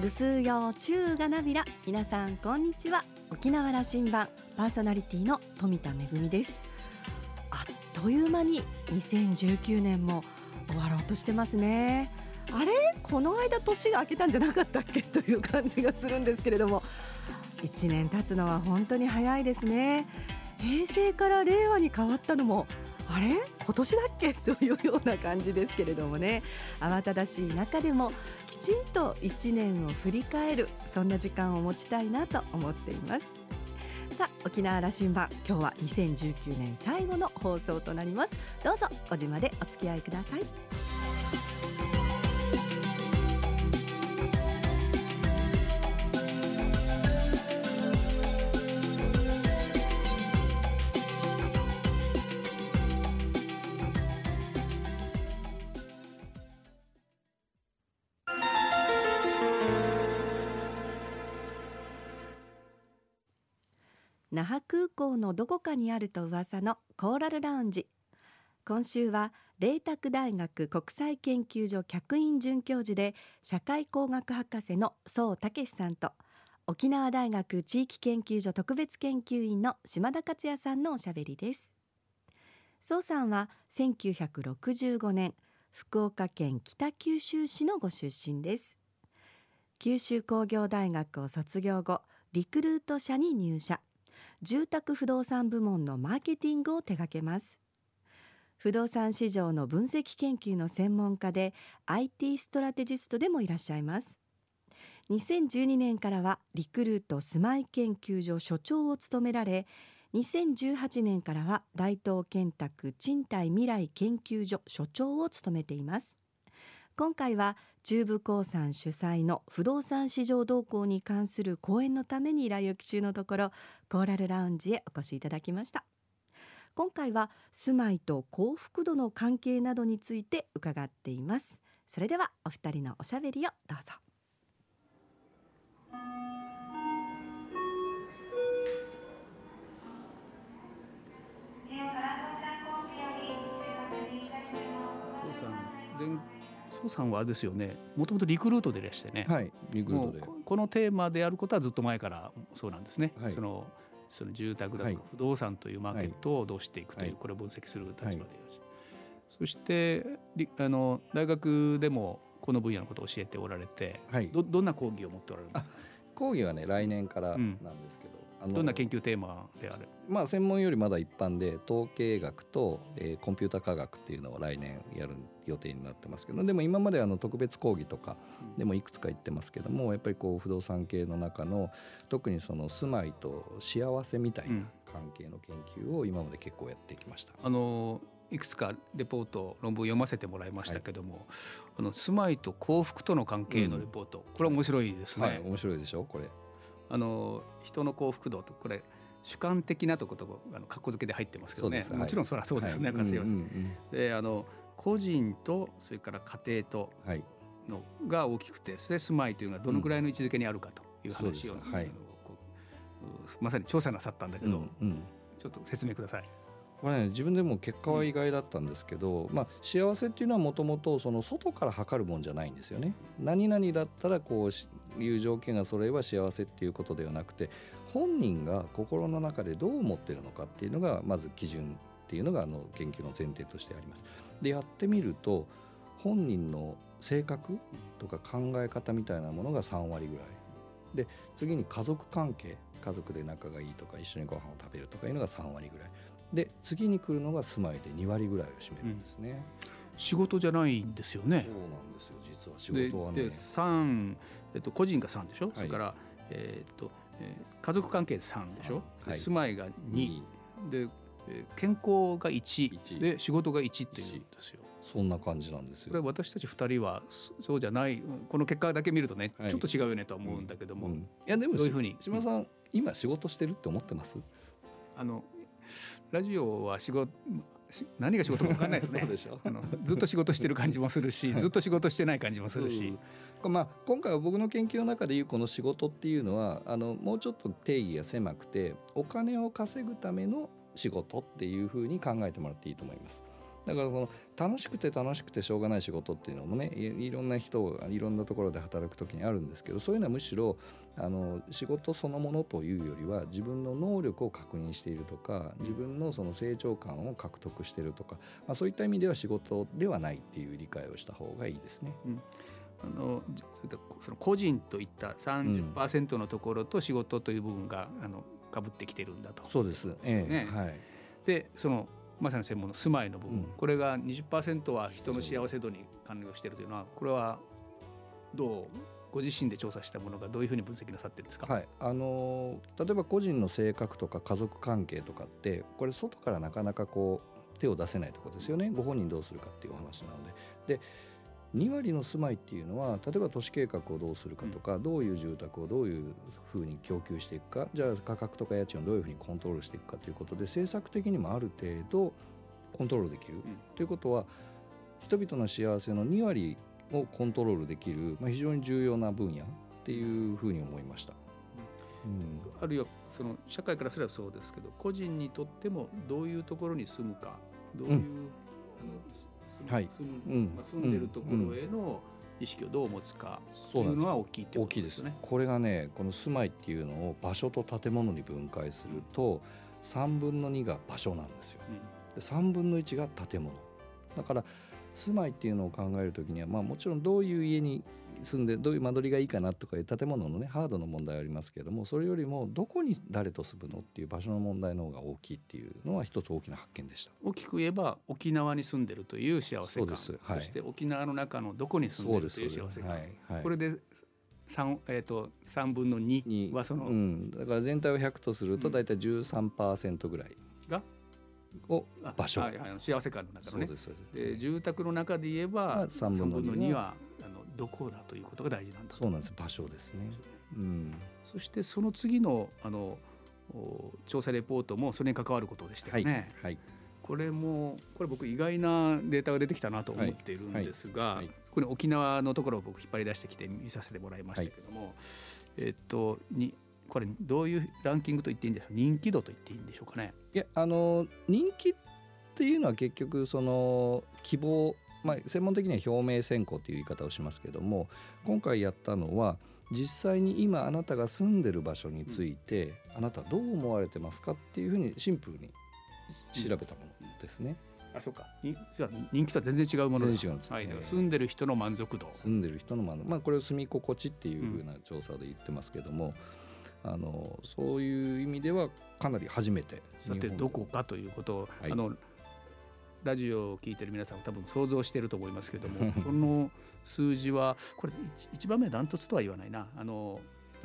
ぐすうよ中がなびら。皆さんこんにちは。沖縄羅針盤パーソナリティの富田恵です。あっという間に2019年も終わろうとしてますね。あれ？この間年が明けたんじゃなかったっけ？という感じがするんですけれども。1年経つのは本当に早いですね。平成から令和に変わったのもあれ？今年だっけ？というような感じですけれどもね。慌ただしい中でもきちんと1年を振り返る。そんな時間を持ちたいなと思っています。さあ沖縄羅針盤。今日は2019年最後の放送となります。どうぞ5時までお付き合いください。那覇空港のどこかにあると噂のコーラルラウンジ。今週は麗澤大学国際研究所客員准教授で社会工学博士の宋武さんと沖縄大学地域研究所特別研究員の島田克也さんのおしゃべりです。宋さんは1965年福岡県北九州市のご出身です。九州工業大学を卒業後リクルート社に入社。住宅不動産部門のマーケティングを手掛けます。不動産市場の分析研究の専門家で IT ストラテジストでもいらっしゃいます。2012年からはリクルート住まい研究所所長を務められ2018年からは大東建託賃貸未来研究所所長を務めています。今回は中部興産主催の不動産市場動向に関する講演のために来沖中のところコーラルラウンジへお越しいただきました。今回は住まいと幸福度の関係などについて伺っています。それではお二人のおしゃべりをどうぞ。そうさん前蘇さんはあれですよねもともとリクルートでいらしてね、はい、リクルートで。このテーマであることはずっと前からそうなんですね、はい、そのその住宅だとか不動産というマーケットをどうしていくという、これを分析する立場でいらっしゃる、そしてあの大学でもこの分野のことを教えておられて、はい、どどんな講義を持っておられるんですか？講義はね来年からなんですけど、どんな研究テーマである？まあ専門よりまだ一般で統計学と、えー、コンピューター科学っていうのを来年やる予定になってますけどでも今まであの特別講義とかでもいくつか言ってますけどもやっぱりこう不動産系の中の特にその住まいと幸せみたいな関係の研究を今まで結構やってきました。あのいくつかレポート論文を読ませてもらいましたけども、はい、あの住まいと幸福との関係のレポート、うん、これ面白いですね、はい、面白いでしょこれ。あの人の幸福度とこれ主観的なとことあの格好付けで入ってますけどね。もちろんそれはそうですね、はい、であの個人とそれから家庭とのが大きくてそれ住まいというのがどのぐらいの位置づけにあるかという話を、はい、まさに調査なさったんだけど、うんうん、ちょっと説明ください。これね自分でも結果は意外だったんですけど、うん、まあ、幸せっていうのはもともとその外から測るもんじゃないんですよね。何々だったらこういう条件がそれれば幸せっていうことではなくて本人が心の中でどう思ってるのかっていうのがまず基準っていうのがあの研究の前提としてあります。でやってみると本人の性格とか考え方みたいなものが3割ぐらいで次に家族関係家族で仲がいいとか一緒にご飯を食べるとかいうのが3割ぐらいで次に来るのが住まいで2割ぐらいを占めるんですね、うん、仕事じゃないんですよね。そうなんですよ実は仕事はね。で3、えっと、個人が3でしょ、はい、それから、えー、っと、えー、家族関係で3でしょ、はい、住まいが2、で、えー、健康が 1, 1で仕事が1っていうんですよ。そんな感じなんですよ。これ私たち2人はそうじゃない。この結果だけ見るとね、はい、ちょっと違うよねと思うんだけども、うん。うん、いやでもどういうふうに？島さん、今仕事してるって思ってます？あのラジオは仕事何が仕事か分かんないですね。あのずっと仕事してる感じもするしずっと仕事してない感じもするし、うん、まあ、今回は僕の研究の中でいうこの仕事っていうのはあのもうちょっと定義が狭くてお金を稼ぐための仕事っていうふうに考えてもらっていいと思います。だからその楽しくて楽しくてしょうがない仕事っていうのもねいろんな人がいろんなところで働く時にあるんですけどそういうのはむしろあの仕事そのものというよりは自分の能力を確認しているとか自分のその成長感を獲得しているとか、まあ、そういった意味では仕事ではないっていう理解をした方がいいですね。うんあのその個人といった30%のところと仕事という部分が、あのかぶってきてるんだと。そうです。ね、ええ、はい。でそのまさに専門の住まいの部分、うん、これが20%は人の幸せ度に関与しているというのはこれはどうご自身で調査したものがどういうふうに分析なさってるんですか、はい、あの例えば個人の性格とか家族関係とかってこれ外からなかなかこう手を出せないところですよね。ご本人どうするかっていうお話なので。で2割の住まいっていうのは例えば都市計画をどうするかとか、うん、どういう住宅をどういうふうに供給していくかじゃあ価格とか家賃をどういうふうにコントロールしていくかということで政策的にもある程度コントロールできる、うん、ということは人々の幸せの2割をコントロールできる、まあ、非常に重要な分野っていうふうに思いました。うん、あるいはその社会からすればそうですけど個人にとってもどういうところに住むかどういう、うん、あのはい。住むまあ、住んでるところへの意識をどう持つかというのは大きいってことですね。これがねこの住まいっていうのを場所と建物に分解すると3分の2が場所なんですよ。で3分の1が建物。だから住まいっていうのを考える時には、まあ、もちろんどういう家に住んでどういう間取りがいいかなとかいう建物のねハードの問題ありますけれどもそれよりもどこに誰と住むのっていう場所の問題の方が大きいっていうのは一つ大きな発見でした。大きく言えば沖縄に住んでるという幸せ感。そ,、はい、そして沖縄の中のどこに住んでるという幸せ感、はい。はい、これで 3, えーと、3分の2はその、うん、だから全体を100とすると大体13%ぐらいがを場所、はいはい、幸せ感の中のね。で住宅の中で言えば3分の2はどこだということが大事なんだそうなんです場所ですね、うん、そしてその次のあの調査レポートもそれに関わることでしたよね、はい、はい、これもこれ僕意外なデータが出てきたなと思っているんですが、はいはい、これ沖縄のところを僕引っ張り出してきて見させてもらいましたけども、えっとにこれどういうランキングと言っていいんでしょう？人気度と言っていいんでしょうかね？いやあの人気っていうのは結局その希望まあ、専門的には表明選考という言い方をしますけども今回やったのは実際に今あなたが住んでる場所について、あなたどう思われてますかっていうふうにシンプルに調べたものですね。あそうか。じゃ人気とは全然違うものです、はい、住んでる人の満足度。住んでる人の満足まあこれを住み心地っていうふうな調査で言ってますけども、うん、あのそういう意味ではかなり初めてさてどこかということを、はい、あのラジオを聞いてる皆さん多分想像していると思いますけども この数字はこれ一番目ダントツとは言わないな。あの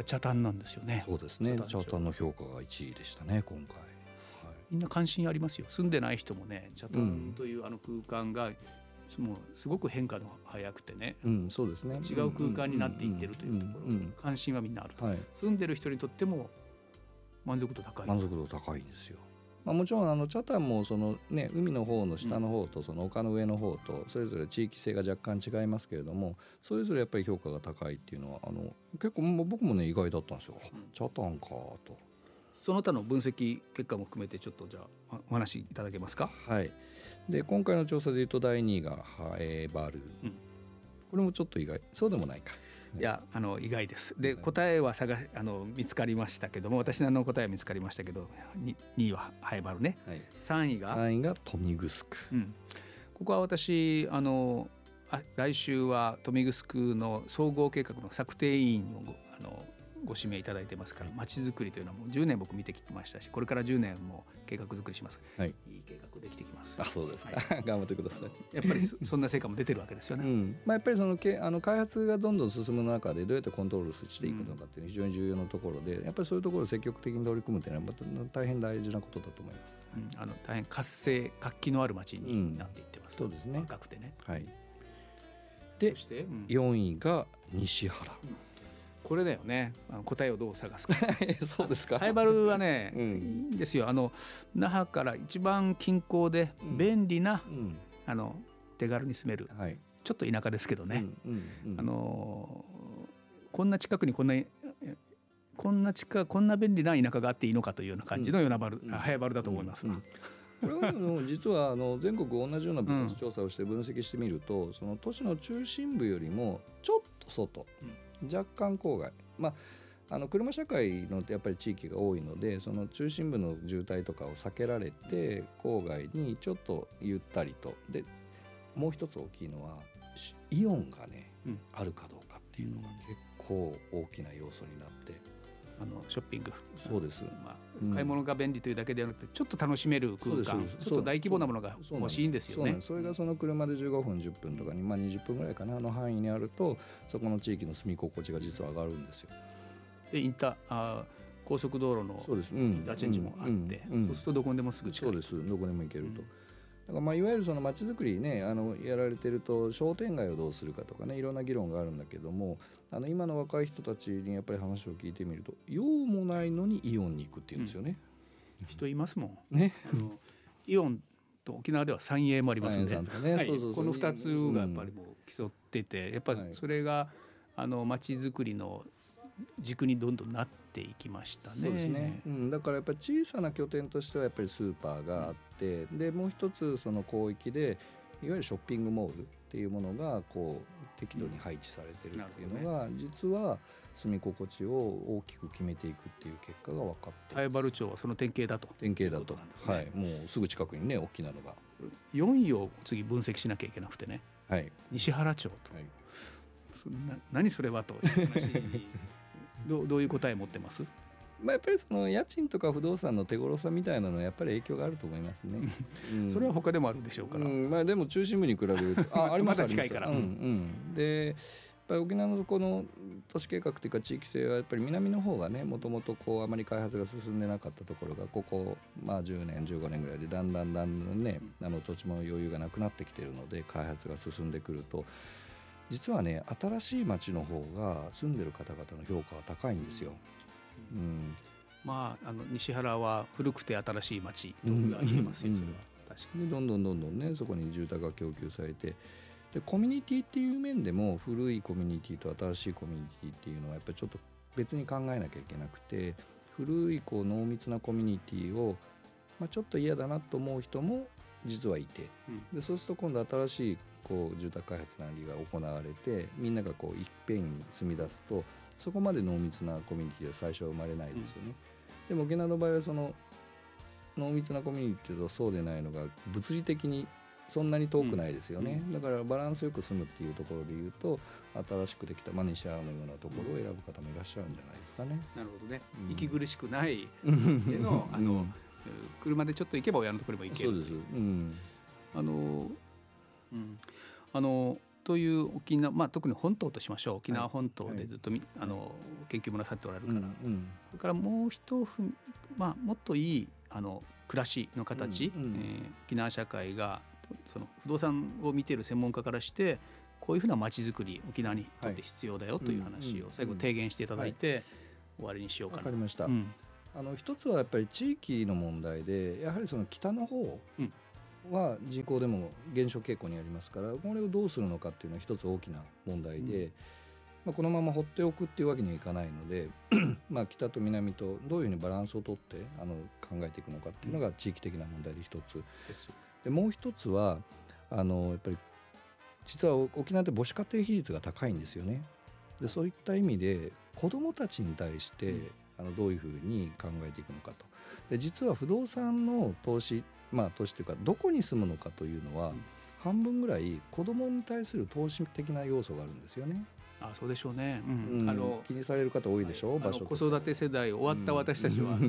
茶炭なんですよね。そうですね。茶炭の評価が1位でしたね今回、はい、みんな関心ありますよ。住んでない人もね茶炭というあの空間が、もうすごく変化の早くてね、うん、そうですね。違う空間になっていってるというところ。関心はみんなあると、はい、住んでる人にとっても満足度高い。満足度高いんですよまあ、もちろんあのチャタンもその、ね、海の方の下の方とその丘の上の方とそれぞれ地域性が若干違いますけれどもそれぞれやっぱり評価が高いっていうのはあの結構僕もね意外だったんですよ、うん、チャタンかと。その他の分析結果も含めてちょっとじゃあお話しいただけますか？はいで今回の調査でいうと第2位がハエバル、うん、これもちょっと意外そうでもないか。いやあの意外です。で答えは探あの見つかりましたけども私の答えは見つかりましたけど 2, 2位はハイバルね、はい、3位が？3位がトミグスク、うん、ここは私あのあ来週はトミグスクの総合計画の策定委員をあのご指名いただいてますからまちづくりというのはもう10年僕見てきましたしこれから10年も計画作りします、はい、いい計画できてきます。あそうですか、はい、頑張ってください。やっぱり そんな成果も出てるわけですよね、うん、まあ、やっぱりそのけあの開発がどんどん進む中でどうやってコントロールしていくのかっていうのは非常に重要なところでやっぱりそういうところを積極的に取り組むというのはまた大変大事なことだと思います、うん、あの大変活性活気のある街になっていってます、うん、そうですね。若くてね。はい。で、そして、うん、4位が西原、うんこれだよね。答えをどう探すか。そうですか。ハイバルはね、うん、いいんですよ。あの那覇から一番近郊で便利な、うん、あの手軽に住める、はい、ちょっと田舎ですけどね、あのこんな近くにこんなこんな近こんな便利な田舎があっていいのかというような感じの与那原、うん、早原だと思います、これは実はあの全国同じような調査をして分析してみると、うん、その都市の中心部よりもちょっと外、うん、若干郊外。まああの車社会のやっぱり地域が多いのでその中心部の渋滞とかを避けられて郊外にちょっとゆったりと。でもう一つ大きいのはイオンがね、うん、あるかどうかっていうのが結構大きな要素になって。あのショッピング。そうです、まあ、買い物が便利というだけではなくてちょっと楽しめる空間。ちょっと大規模なものが欲しいんですよね。それがその車で15分10分とかに、まあ、20分ぐらいかなの範囲にあるとそこの地域の住み心地が実は上がるんですよ。でインタあ高速道路のインターチェンジもあって、うん、そうするとどこにでもすぐ近い。そうです。どこでも行けると。だからまあいわゆるその街づくりねあのやられてると商店街をどうするかとかねいろんな議論があるんだけどもあの今の若い人たちにやっぱり話を聞いてみると用もないのにイオンに行くっていうんですよね。うん、人いますもん。ね。イオンと沖縄では三栄もありますんで、ね。はい、この二つがやっぱりもう競ってて、やっぱりそれがあの街づくりの軸にどんどんなっていきましたね。そうですね、うん、だからやっぱり小さな拠点としてはやっぱりスーパーがあって、うん、でもう一つその広域でいわゆるショッピングモールっていうものがこう適度に配置されてるっていうのが、実は住み心地を大きく決めていくっていう結果が分かって早原町はその典型だと。典型だと、ね、はい。もうすぐ近くにね大きなのが。4位を次分析しなきゃいけなくてね、はい、西原町と、はい、な何それはという話にどうどういう答え持ってます？まあ、やっぱりその家賃とか不動産の手頃さみたいなのはやっぱり影響があると思いますね。うん、それは他でもあるでしょうから。うん、まあでも中心部に比べると。あありますま近いから。うんうん、でやっぱり沖縄のこの都市計画というか地域性はやっぱり南の方がねもともとこうあまり開発が進んでなかったところがここまあ10年15年ぐらいでだんだんだんだんねあの土地も余裕がなくなってきてるので開発が進んでくると実はね新しい町の方が住んでる方々の評価は高いんですよ。うん、まああの西原は古くて新しい町と言えますよ、それは。確かに。どんどんどんどんねそこに住宅が供給されてでコミュニティっていう面でも古いコミュニティと新しいコミュニティっていうのはやっぱりちょっと別に考えなきゃいけなくて古いこう濃密なコミュニティをまあ、ちょっと嫌だなと思う人も実はいて、でそうすると今度新しいこう住宅開発なりが行われてみんながこういっぺんに住み出すとそこまで濃密なコミュニティは最初は生まれないですよね。うん、でも沖縄の場合はその濃密なコミュニティとそうでないのが物理的にそんなに遠くないですよね、うん、だからバランスよく住むっていうところでいうと新しくできた、まあ、西原のようなところを選ぶ方もいらっしゃるんじゃないですかね。なるほどね、うん、息苦しくないでのあの、車でちょっと行けば親のところにも行けるそうです、うん、あの、うん、あのという沖縄、まあ、特に本島としましょう。沖縄本島でずっとみ、はい、あの研究もなさっておられるから、うんうん、それからもう一ふ、まあ、もっといいあの暮らしの形、うんうん、えー、沖縄社会がその不動産を見ている専門家からしてこういうふうな街づくり沖縄にとって必要だよという話を最後提言していただいて終わりにしようかな。わかりました、うん、あの一つはやっぱり地域の問題でやはりその北の方は人口でも減少傾向にありますからこれをどうするのかっていうのは一つ大きな問題で、うん、まあ、このまま放っておくっていうわけにはいかないので まあ北と南とどういうふうにバランスをとってあの考えていくのかっていうのが地域的な問題で一つ。でもう一つはあのやっぱり実は沖縄って母子家庭比率が高いんですよね。でそういった意味で子どもたちに対して、うん、あのどういうふうに考えていくのかと。で実は不動産の投資まあ投資というかどこに住むのかというのは、半分ぐらい子どもに対する投資的な要素があるんですよね。あそうでしょうね、うん、あの気にされる方多いでしょ、はい、場所子育て世代終わった私たちは、うん、あの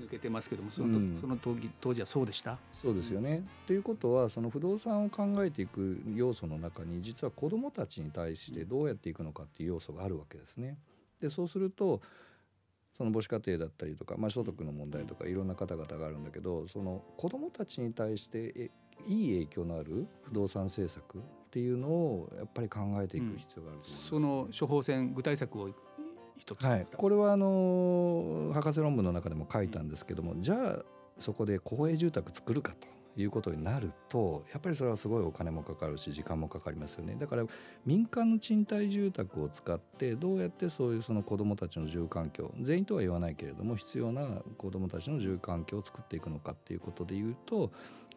抜けてますけどもその,、その当当時はそうでした？そうですよね。ということはその不動産を考えていく要素の中に実は子どもたちに対してどうやっていくのかっていう要素があるわけですね。でそうするとその母子家庭だったりとか、まあ、所得の問題とかいろんな方々があるんだけどその子どもたちに対していい影響のある不動産政策っていうのをやっぱり考えていく必要がある、うん、その処方箋具体策を一つ、はい、これはあの博士論文の中でも書いたんですけども、うん、じゃあそこで公営住宅作るかということになるとやっぱりそれはすごいお金もかかるし時間もかかりますよねだから民間の賃貸住宅を使ってどうやってそういうその子どもたちの住環境全員とは言わないけれども必要な子どもたちの住環境を作っていくのかっていうことでいうと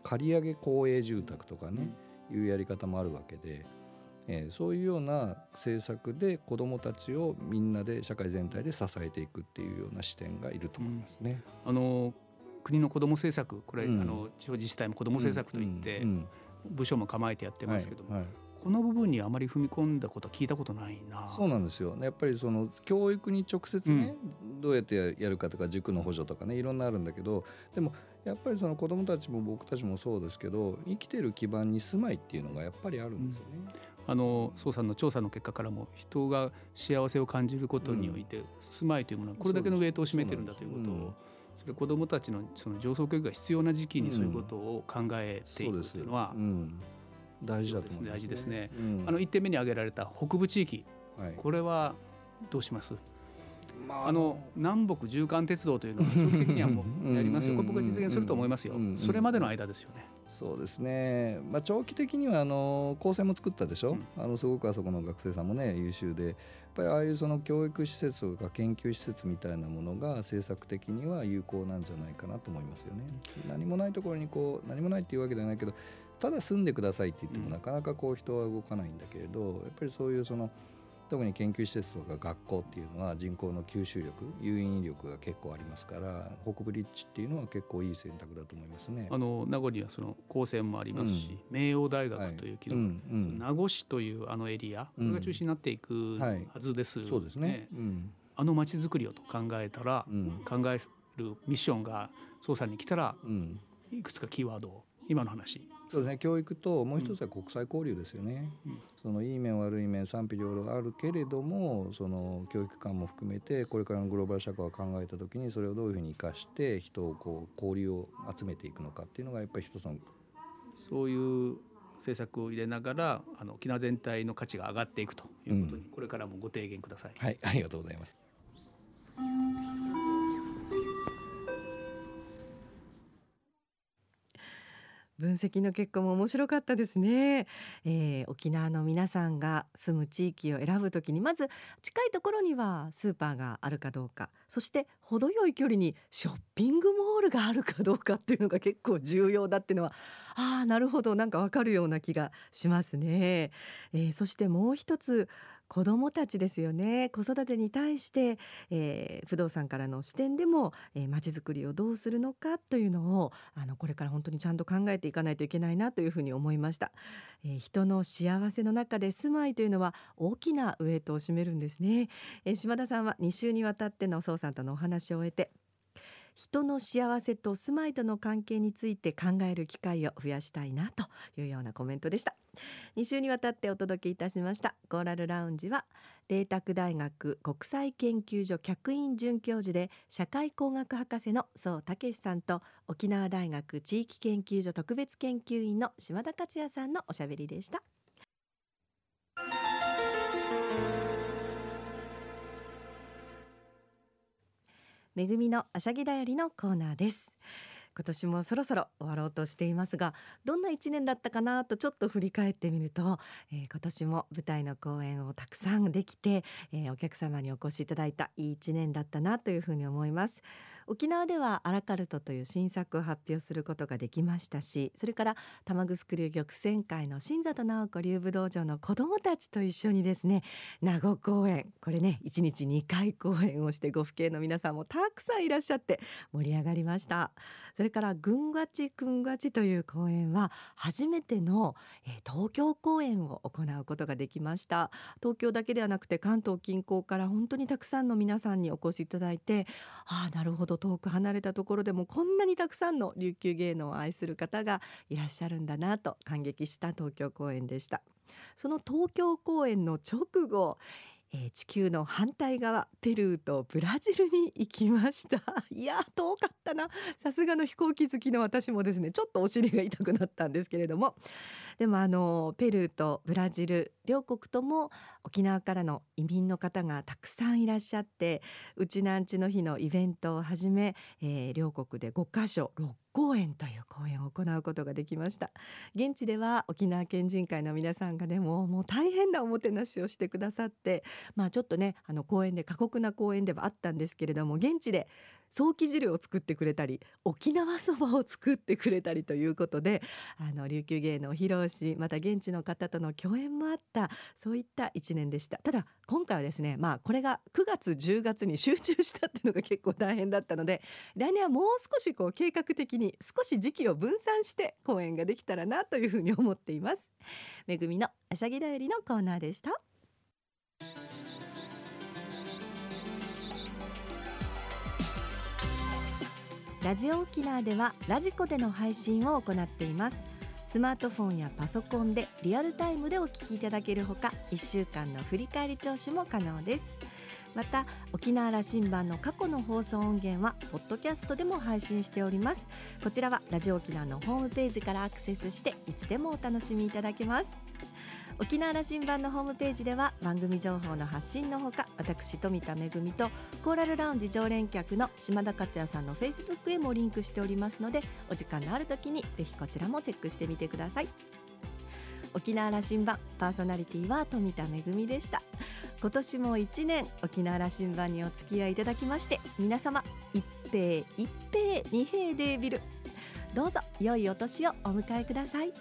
借り上げ公営住宅とかね、いうやり方もあるわけで。えー、そういうような政策で子どもたちをみんなで社会全体で支えていくっていうような視点がいると思いますね。うん、あの国の子ども政策これ、うん、あの地方自治体も子ども政策といって、部署も構えてやってますけども、はいはい、この部分にあまり踏み込んだことは聞いたことないな。そうなんですよ。やっぱりその教育に直接ね、うん、どうやってやるかとか塾の補助とかねいろんなあるんだけどでもやっぱりその子どもたちも僕たちもそうですけど生きてる基盤に住まいっていうのがやっぱりあるんですよね。うん、あの総さんの調査の結果からも人が幸せを感じることにおいて、住まいというものはこれだけのウェイトを占めてるんだということを子どもたちのその上層教育が必要な時期にそういうことを考えていくというのは、大事だと思います、ね、大事ですね。あの一点目に挙げられた北部地域、はい、これはどうします？まあ、あの南北縦貫鉄道というのは長期的にはもうやりますよ、これ僕は実現すると思いますよ、それまでの間ですよね。そうですね、まあ、長期的にはあの高専も作ったでしょ、うん、あのすごくあそこの学生さんもね優秀でやっぱりああいうその教育施設とか研究施設みたいなものが政策的には有効なんじゃないかなと思いますよね。何もないところにこう何もないっていうわけではないけどただ住んでくださいって言ってもなかなかこう人は動かないんだけれどやっぱりそういうその特に研究施設とか学校っていうのは人口の吸収力誘引力が結構ありますから北部立地っていうのは結構いい選択だと思いますね。あの名護にはその高専もありますし、うん、名誉大学という機能、はい。うんうん、名護市というあのエリア、これが中心になっていくはずです、ね、そうですね、あの街づくりをと考えたら、考えるミッションが捜査に来たら、いくつかキーワードを今の話そうですね。教育ともう一つは国際交流ですよね、うん、そのいい面悪い面賛否両論あるけれどもその教育観も含めてこれからのグローバル社会を考えた時にそれをどういうふうに生かして人をこう交流を集めていくのかっていうのがやっぱり一つのそういう政策を入れながらあの沖縄全体の価値が上がっていくということに、うん、これからもご提言ください。はい。ありがとうございます分析の結果も面白かったですね、えー、沖縄の皆さんが住む地域を選ぶときにまず近いところにはスーパーがあるかどうか。そして程よい距離にショッピングモールがあるかどうかっていうのが結構重要だっていうのはああなるほど。なんかわかるような気がしますね、えー、そしてもう一つ子どもたちですよね。子育てに対して、えー、不動産からの視点でもまち、づくりをどうするのかというのをあのこれから本当にちゃんと考えていかないといけないなというふうに思いました、えー、人の幸せの中で住まいというのは大きなウエイトを占めるんですね、えー、島田さんは2週にわたっての総さんとのお話を終えて人の幸せと住まいとの関係について考える機会を増やしたいなというようなコメントでした。2週にわたってお届けいたしました。コーラルラウンジは麗澤大学国際研究所客員准教授で社会工学博士の宋武さんと沖縄大学地域研究所特別研究員の島田克也さんのおしゃべりでした。めぐみのあしゃぎだよりのコーナーです。今年もそろそろ終わろうとしていますがどんな1年だったかなとちょっと振り返ってみると、えー、今年も舞台の公演をたくさんできて、えー、お客様にお越しいただいたいい1年だったなというふうに思います。沖縄ではアラカルトという新作を発表することができましたしそれから玉城流玉泉会の新里直子流武道場の子どもたちと一緒にですね名護公演これね1日2回公演をしてご父兄の皆さんもたくさんいらっしゃって盛り上がりましたそれから群がちくんがちという公演は初めての、えー、東京公演を行うことができました東京だけではなくて関東近郊から本当にたくさんの皆さんにお越しいただいてああなるほど遠く離れたところでもこんなにたくさんの琉球芸能を愛する方がいらっしゃるんだなと感激した東京公演でした。その東京公演の直後えー、地球の反対側ペルーとブラジルに行きました。いや遠かったな。さすがの飛行機好きの私もですねちょっとお尻が痛くなったんですけれども。でもあのペルーとブラジル両国とも沖縄からの移民の方がたくさんいらっしゃってうちなんちの日のイベントをはじめ、えー、両国で5カ所6公演という公演を行うことができました。現地では沖縄県人会の皆さんがでももう大変なおもてなしをしてくださってまあちょっとねあの公演で過酷な公演ではあったんですけれども現地で早期汁を作ってくれたり沖縄そばを作ってくれたりということであの琉球芸能を披露しまた現地の方との共演もあったそういった1年でした。ただ今回はですねまあこれが9月10月に集中したっていうのが結構大変だったので来年はもう少しこう計画的に少し時期を分散して公演ができたらなというふうに思っています。めぐみのあしゃぎだよりのコーナーでした。ラジオ沖縄ではラジコでの配信を行っています。スマートフォンやパソコンでリアルタイムでお聞きいただけるほか1週間の振り返り聴取も可能です。また沖縄羅針盤の過去の放送音源はポッドキャストでも配信しております。こちらはラジオ沖縄のホームページからアクセスしていつでもお楽しみいただけます。沖縄羅針盤のホームページでは番組情報の発信のほか私富田恵とコーラルラウンジ常連客の島田克也さんのフェイスブックへもリンクしておりますのでお時間のある時にぜひこちらもチェックしてみてください。沖縄羅針盤パーソナリティは富田恵でした。今年も1年沖縄羅針盤にお付き合いいただきまして皆様一平一平二平デービル。どうぞ良いお年をお迎えください。